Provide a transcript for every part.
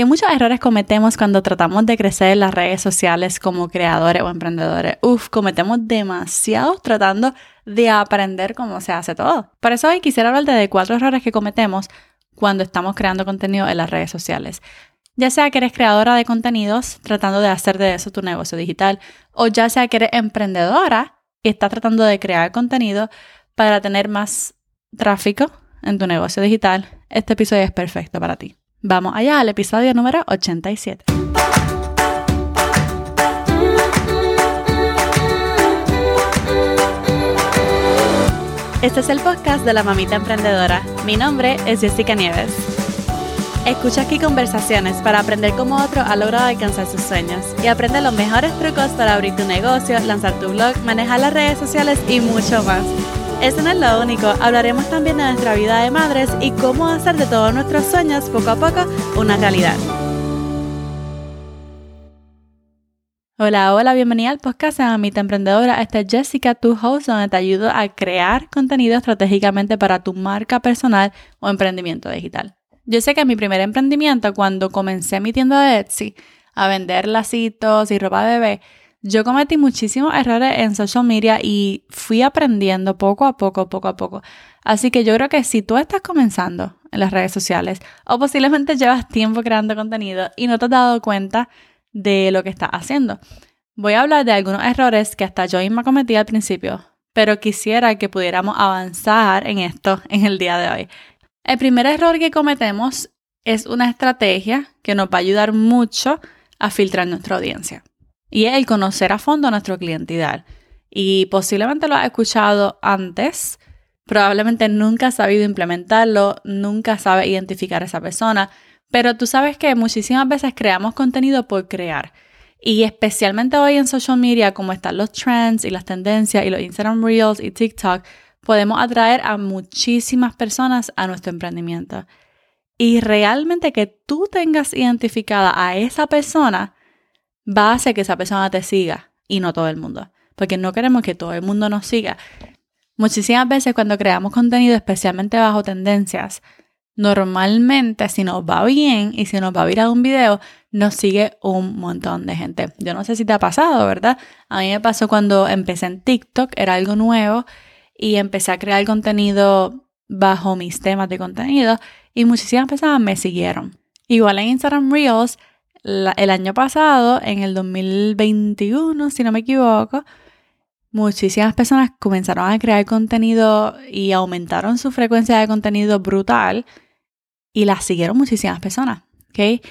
¿Qué muchos errores cometemos cuando tratamos de crecer en las redes sociales como creadores o emprendedores? Uf, cometemos demasiados tratando de aprender cómo se hace todo. Por eso hoy quisiera hablar de cuatro errores que cometemos cuando estamos creando contenido en las redes sociales. Ya sea que eres creadora de contenidos tratando de hacer de eso tu negocio digital, o ya sea que eres emprendedora y estás tratando de crear contenido para tener más tráfico en tu negocio digital, este episodio es perfecto para ti. Vamos allá al episodio número 87. Este es el podcast de la mamita emprendedora. Mi nombre es Jessica Nieves. Escucha aquí conversaciones para aprender cómo otro ha logrado alcanzar sus sueños y aprende los mejores trucos para abrir tu negocio, lanzar tu blog, manejar las redes sociales y mucho más. Eso no es lo único, hablaremos también de nuestra vida de madres y cómo hacer de todos nuestros sueños poco a poco una realidad. Hola, hola, bienvenida al podcast de Amita Emprendedora. Esta es Jessica, tu host, donde te ayudo a crear contenido estratégicamente para tu marca personal o emprendimiento digital. Yo sé que en mi primer emprendimiento, cuando comencé mi tienda de Etsy a vender lacitos y ropa de bebé, yo cometí muchísimos errores en social media y fui aprendiendo poco a poco, poco a poco. Así que yo creo que si tú estás comenzando en las redes sociales o posiblemente llevas tiempo creando contenido y no te has dado cuenta de lo que estás haciendo, voy a hablar de algunos errores que hasta yo misma cometí al principio, pero quisiera que pudiéramos avanzar en esto en el día de hoy. El primer error que cometemos es una estrategia que nos va a ayudar mucho a filtrar nuestra audiencia y es el conocer a fondo a nuestro cliente. Y posiblemente lo has escuchado antes, probablemente nunca has sabido implementarlo, nunca sabes identificar a esa persona, pero tú sabes que muchísimas veces creamos contenido por crear. Y especialmente hoy en social media, como están los trends y las tendencias y los Instagram Reels y TikTok, podemos atraer a muchísimas personas a nuestro emprendimiento. Y realmente que tú tengas identificada a esa persona va a hacer que esa persona te siga y no todo el mundo. Porque no queremos que todo el mundo nos siga. Muchísimas veces cuando creamos contenido, especialmente bajo tendencias, normalmente si nos va bien y si nos va a virar un video, nos sigue un montón de gente. Yo no sé si te ha pasado, ¿verdad? A mí me pasó cuando empecé en TikTok, era algo nuevo y empecé a crear contenido bajo mis temas de contenido y muchísimas personas me siguieron. Igual en Instagram Reels el año pasado, en el 2021, si no me equivoco, muchísimas personas comenzaron a crear contenido y aumentaron su frecuencia de contenido brutal y la siguieron muchísimas personas, ¿ok?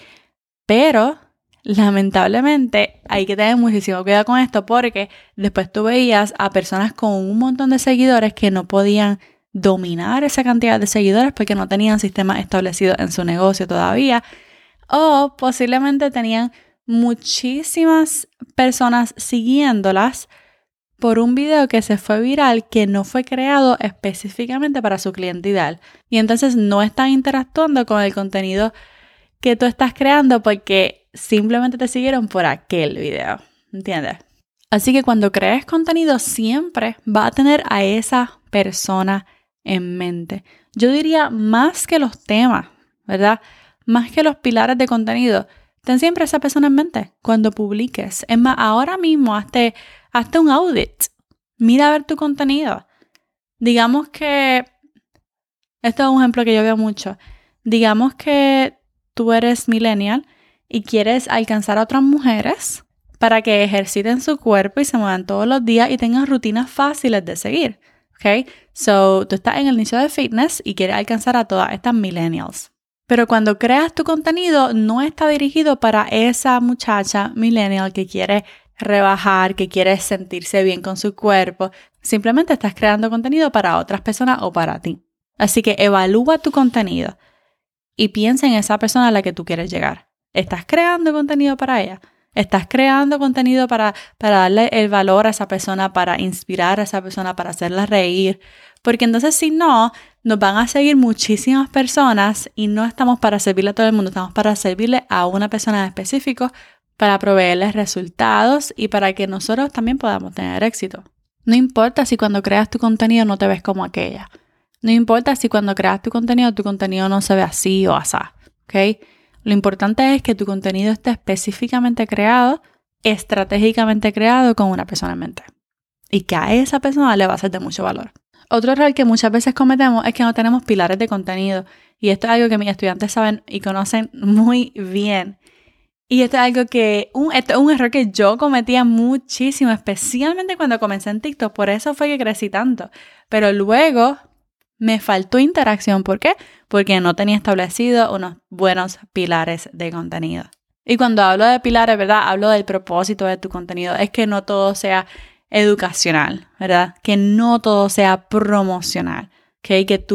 Pero lamentablemente hay que tener muchísimo cuidado con esto porque después tú veías a personas con un montón de seguidores que no podían dominar esa cantidad de seguidores porque no tenían sistemas establecidos en su negocio todavía o posiblemente tenían muchísimas personas siguiéndolas por un video que se fue viral que no fue creado específicamente para su cliente. Y entonces no están interactuando con el contenido que tú estás creando porque simplemente te siguieron por aquel video. ¿Entiendes? Así que cuando crees contenido siempre va a tener a esa persona en mente. Yo diría más que los temas, ¿verdad? Más que los pilares de contenido, ten siempre esa persona en mente cuando publiques. Es más, ahora mismo hazte, hazte un audit. Mira a ver tu contenido. Digamos que, esto es un ejemplo que yo veo mucho. Digamos que tú eres millennial y quieres alcanzar a otras mujeres para que ejerciten su cuerpo y se muevan todos los días y tengan rutinas fáciles de seguir. ¿Ok? So, tú estás en el nicho de fitness y quieres alcanzar a todas estas millennials. Pero cuando creas tu contenido, no está dirigido para esa muchacha millennial que quiere rebajar, que quiere sentirse bien con su cuerpo. Simplemente estás creando contenido para otras personas o para ti. Así que evalúa tu contenido y piensa en esa persona a la que tú quieres llegar. ¿Estás creando contenido para ella? ¿Estás creando contenido para, para darle el valor a esa persona, para inspirar a esa persona, para hacerla reír? Porque entonces si no, nos van a seguir muchísimas personas y no estamos para servirle a todo el mundo, estamos para servirle a una persona en específico para proveerles resultados y para que nosotros también podamos tener éxito. No importa si cuando creas tu contenido no te ves como aquella. No importa si cuando creas tu contenido tu contenido no se ve así o así. ¿Ok? Lo importante es que tu contenido esté específicamente creado, estratégicamente creado con una persona en mente. Y que a esa persona le va a ser de mucho valor. Otro error que muchas veces cometemos es que no tenemos pilares de contenido. Y esto es algo que mis estudiantes saben y conocen muy bien. Y esto es algo que, un, esto es un error que yo cometía muchísimo, especialmente cuando comencé en TikTok. Por eso fue que crecí tanto. Pero luego me faltó interacción. ¿Por qué? Porque no tenía establecido unos buenos pilares de contenido. Y cuando hablo de pilares, ¿verdad? Hablo del propósito de tu contenido. Es que no todo sea educacional, ¿verdad? Que no todo sea promocional, ¿ok? Que,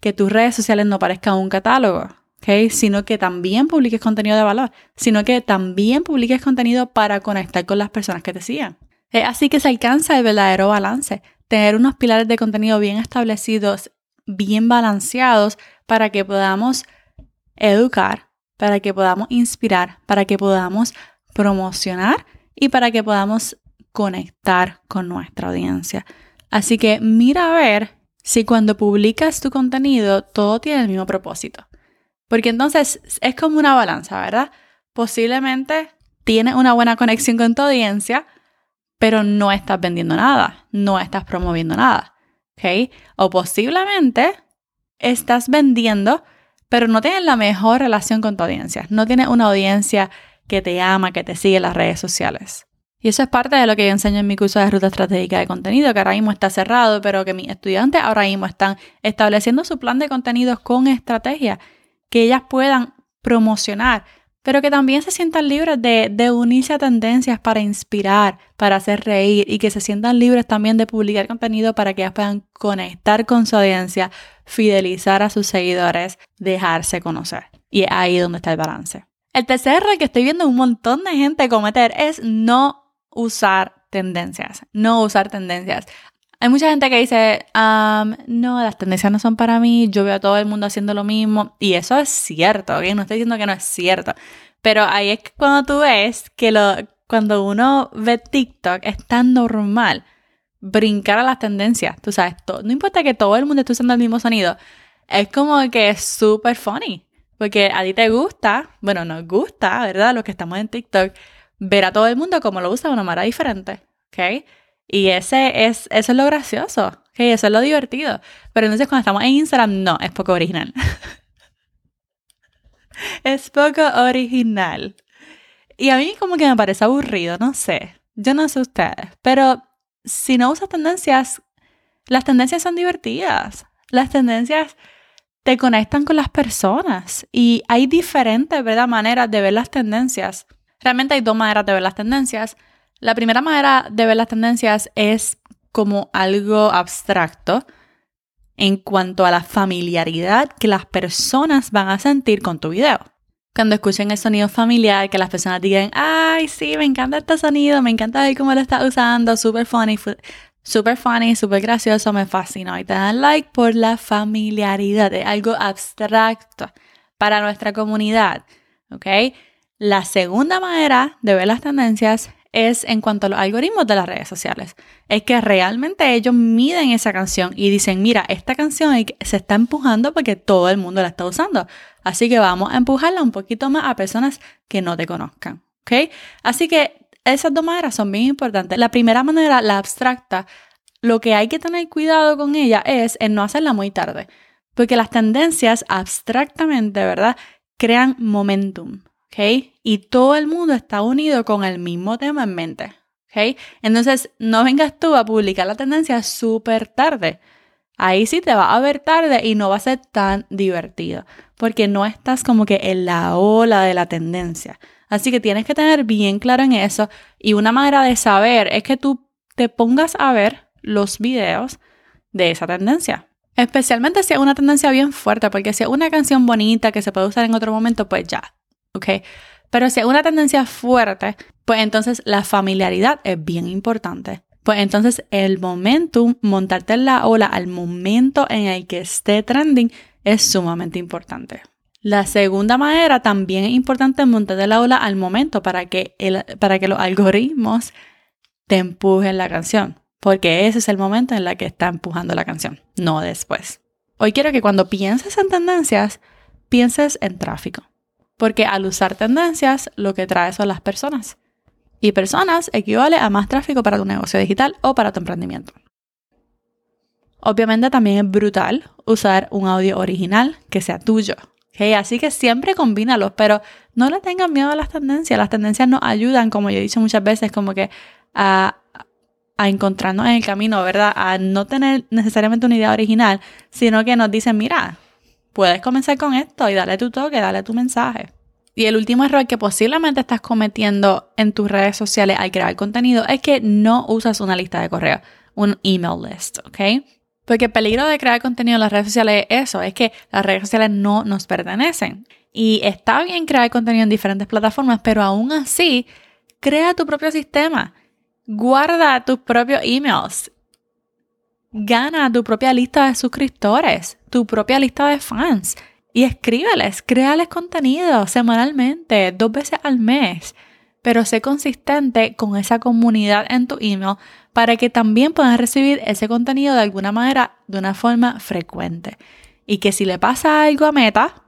que tus redes sociales no parezcan un catálogo, ¿ok? Sino que también publiques contenido de valor, sino que también publiques contenido para conectar con las personas que te sigan. así que se alcanza el verdadero balance, tener unos pilares de contenido bien establecidos, bien balanceados, para que podamos educar, para que podamos inspirar, para que podamos promocionar y para que podamos conectar con nuestra audiencia. Así que mira a ver si cuando publicas tu contenido todo tiene el mismo propósito. Porque entonces es como una balanza, ¿verdad? Posiblemente tienes una buena conexión con tu audiencia, pero no estás vendiendo nada, no estás promoviendo nada. ¿Ok? O posiblemente estás vendiendo, pero no tienes la mejor relación con tu audiencia. No tienes una audiencia que te ama, que te sigue en las redes sociales. Y eso es parte de lo que yo enseño en mi curso de ruta estratégica de contenido, que ahora mismo está cerrado, pero que mis estudiantes ahora mismo están estableciendo su plan de contenidos con estrategia, que ellas puedan promocionar, pero que también se sientan libres de, unirse a tendencias para inspirar, para hacer reír y que se sientan libres también de publicar contenido para que ellas puedan conectar con su audiencia, fidelizar a sus seguidores, dejarse conocer. Y es ahí donde está el balance. El tercer que estoy viendo un montón de gente cometer es no usar tendencias, no usar tendencias. Hay mucha gente que dice, no, las tendencias no son para mí, yo veo a todo el mundo haciendo lo mismo. Y eso es cierto, ¿ok? No estoy diciendo que no es cierto. Pero ahí es cuando tú ves que lo, cuando uno ve TikTok es tan normal brincar a las tendencias. Tú sabes, no importa que todo el mundo esté usando el mismo sonido, es como que es súper funny. Porque a ti te gusta, bueno, nos gusta, ¿verdad? Los que estamos en TikTok, ver a todo el mundo como lo usa de una manera diferente, ¿ok? Y ese es, eso es lo gracioso, ¿ok? Eso es lo divertido. Pero entonces cuando estamos en Instagram, no, es poco original. es poco original. Y a mí como que me parece aburrido, no sé. Yo no sé ustedes, pero si no usas tendencias, las tendencias son divertidas. Las tendencias te conectan con las personas y hay diferentes ¿verdad? maneras de ver las tendencias. Realmente hay dos maneras de ver las tendencias. La primera manera de ver las tendencias es como algo abstracto en cuanto a la familiaridad que las personas van a sentir con tu video. Cuando escuchen el sonido familiar, que las personas digan, ay, sí, me encanta este sonido, me encanta ver cómo lo estás usando, super funny, super funny, super gracioso, me fascinó. Y te dan like por la familiaridad, de algo abstracto para nuestra comunidad, ¿ok? La segunda manera de ver las tendencias es en cuanto a los algoritmos de las redes sociales. Es que realmente ellos miden esa canción y dicen, mira, esta canción se está empujando porque todo el mundo la está usando. Así que vamos a empujarla un poquito más a personas que no te conozcan. Así que esas dos maneras son bien importantes. La primera manera, la abstracta, lo que hay que tener cuidado con ella es en no hacerla muy tarde. Porque las tendencias abstractamente, ¿verdad? Crean momentum. Y todo el mundo está unido con el mismo tema en mente, ¿ok? Entonces, no vengas tú a publicar la tendencia súper tarde. Ahí sí te va a ver tarde y no va a ser tan divertido, porque no estás como que en la ola de la tendencia. Así que tienes que tener bien claro en eso y una manera de saber es que tú te pongas a ver los videos de esa tendencia. Especialmente si es una tendencia bien fuerte, porque si es una canción bonita que se puede usar en otro momento, pues ya, ¿ok? Pero si es una tendencia fuerte, pues entonces la familiaridad es bien importante. Pues entonces el momentum, montarte en la ola al momento en el que esté trending es sumamente importante. La segunda manera también es importante montarte la ola al momento para que, el, para que los algoritmos te empujen la canción, porque ese es el momento en el que está empujando la canción, no después. Hoy quiero que cuando pienses en tendencias, pienses en tráfico. Porque al usar tendencias, lo que trae son las personas. Y personas equivale a más tráfico para tu negocio digital o para tu emprendimiento. Obviamente también es brutal usar un audio original que sea tuyo. Así que siempre combínalos, pero no le tengan miedo a las tendencias. Las tendencias nos ayudan, como yo he dicho muchas veces, como que a, a encontrarnos en el camino, ¿verdad? A no tener necesariamente una idea original, sino que nos dicen, mira, puedes comenzar con esto y darle tu toque, darle tu mensaje. Y el último error que posiblemente estás cometiendo en tus redes sociales al crear contenido es que no usas una lista de correo, un email list, ¿ok? Porque el peligro de crear contenido en las redes sociales es eso, es que las redes sociales no nos pertenecen. Y está bien crear contenido en diferentes plataformas, pero aún así, crea tu propio sistema. Guarda tus propios emails. Gana tu propia lista de suscriptores, tu propia lista de fans y escríbeles, créales contenido semanalmente, dos veces al mes, pero sé consistente con esa comunidad en tu email para que también puedan recibir ese contenido de alguna manera, de una forma frecuente. Y que si le pasa algo a Meta,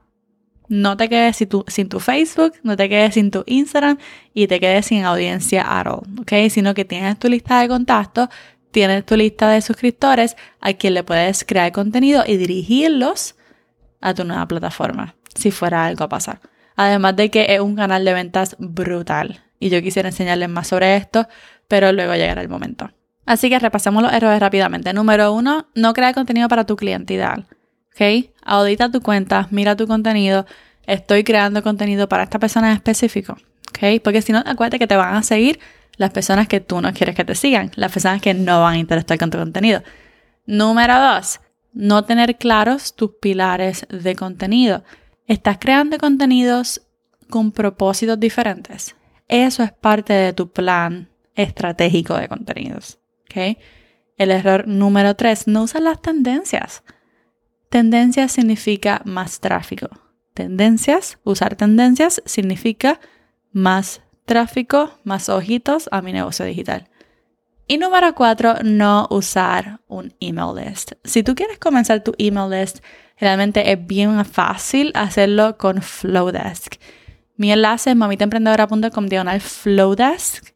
no te quedes sin tu, Facebook, no te quedes sin tu Instagram y te quedes sin audiencia at all, ¿ok? Sino que tienes tu lista de contactos, tienes tu lista de suscriptores a quien le puedes crear contenido y dirigirlos a tu nueva plataforma, si fuera algo a pasar. Además de que es un canal de ventas brutal y yo quisiera enseñarles más sobre esto, pero luego llegará el momento. Así que repasemos los errores rápidamente. Número uno, no crea contenido para tu cliente ideal. Audita tu cuenta, mira tu contenido. Estoy creando contenido para esta persona en específico. Porque si no, acuérdate que te van a seguir las personas que tú no quieres que te sigan, las personas que no van a interactuar con tu contenido. Número dos, no tener claros tus pilares de contenido. Estás creando contenidos con propósitos diferentes. Eso es parte de tu plan estratégico de contenidos. El error número tres, no usas las tendencias. Tendencias significa más tráfico. Tendencias, usar tendencias significa más tráfico, más ojitos a mi negocio digital. Y número cuatro, no usar un email list. Si tú quieres comenzar tu email list, realmente es bien fácil hacerlo con Flowdesk. Mi enlace es mamitaemprendedora.com diagonal Flowdesk.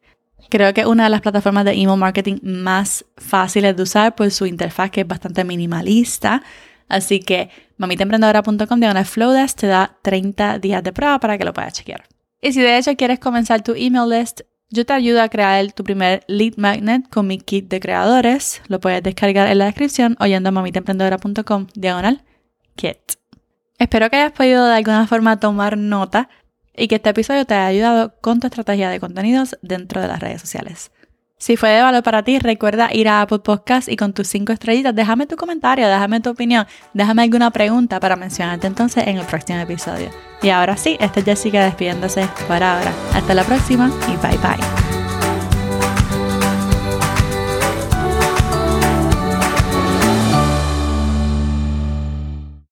Creo que es una de las plataformas de email marketing más fáciles de usar por su interfaz que es bastante minimalista. Así que mamitaemprendedora.com de una Flowdesk te da 30 días de prueba para que lo puedas chequear. Y si de hecho quieres comenzar tu email list, yo te ayudo a crear tu primer lead magnet con mi kit de creadores. Lo puedes descargar en la descripción o yendo a mamitaemprendedora.com diagonal kit. Espero que hayas podido de alguna forma tomar nota y que este episodio te haya ayudado con tu estrategia de contenidos dentro de las redes sociales. Si fue de valor para ti, recuerda ir a Apple Podcast y con tus cinco estrellitas, déjame tu comentario, déjame tu opinión, déjame alguna pregunta para mencionarte entonces en el próximo episodio. Y ahora sí, esta es Jessica despidiéndose por ahora. Hasta la próxima y bye bye.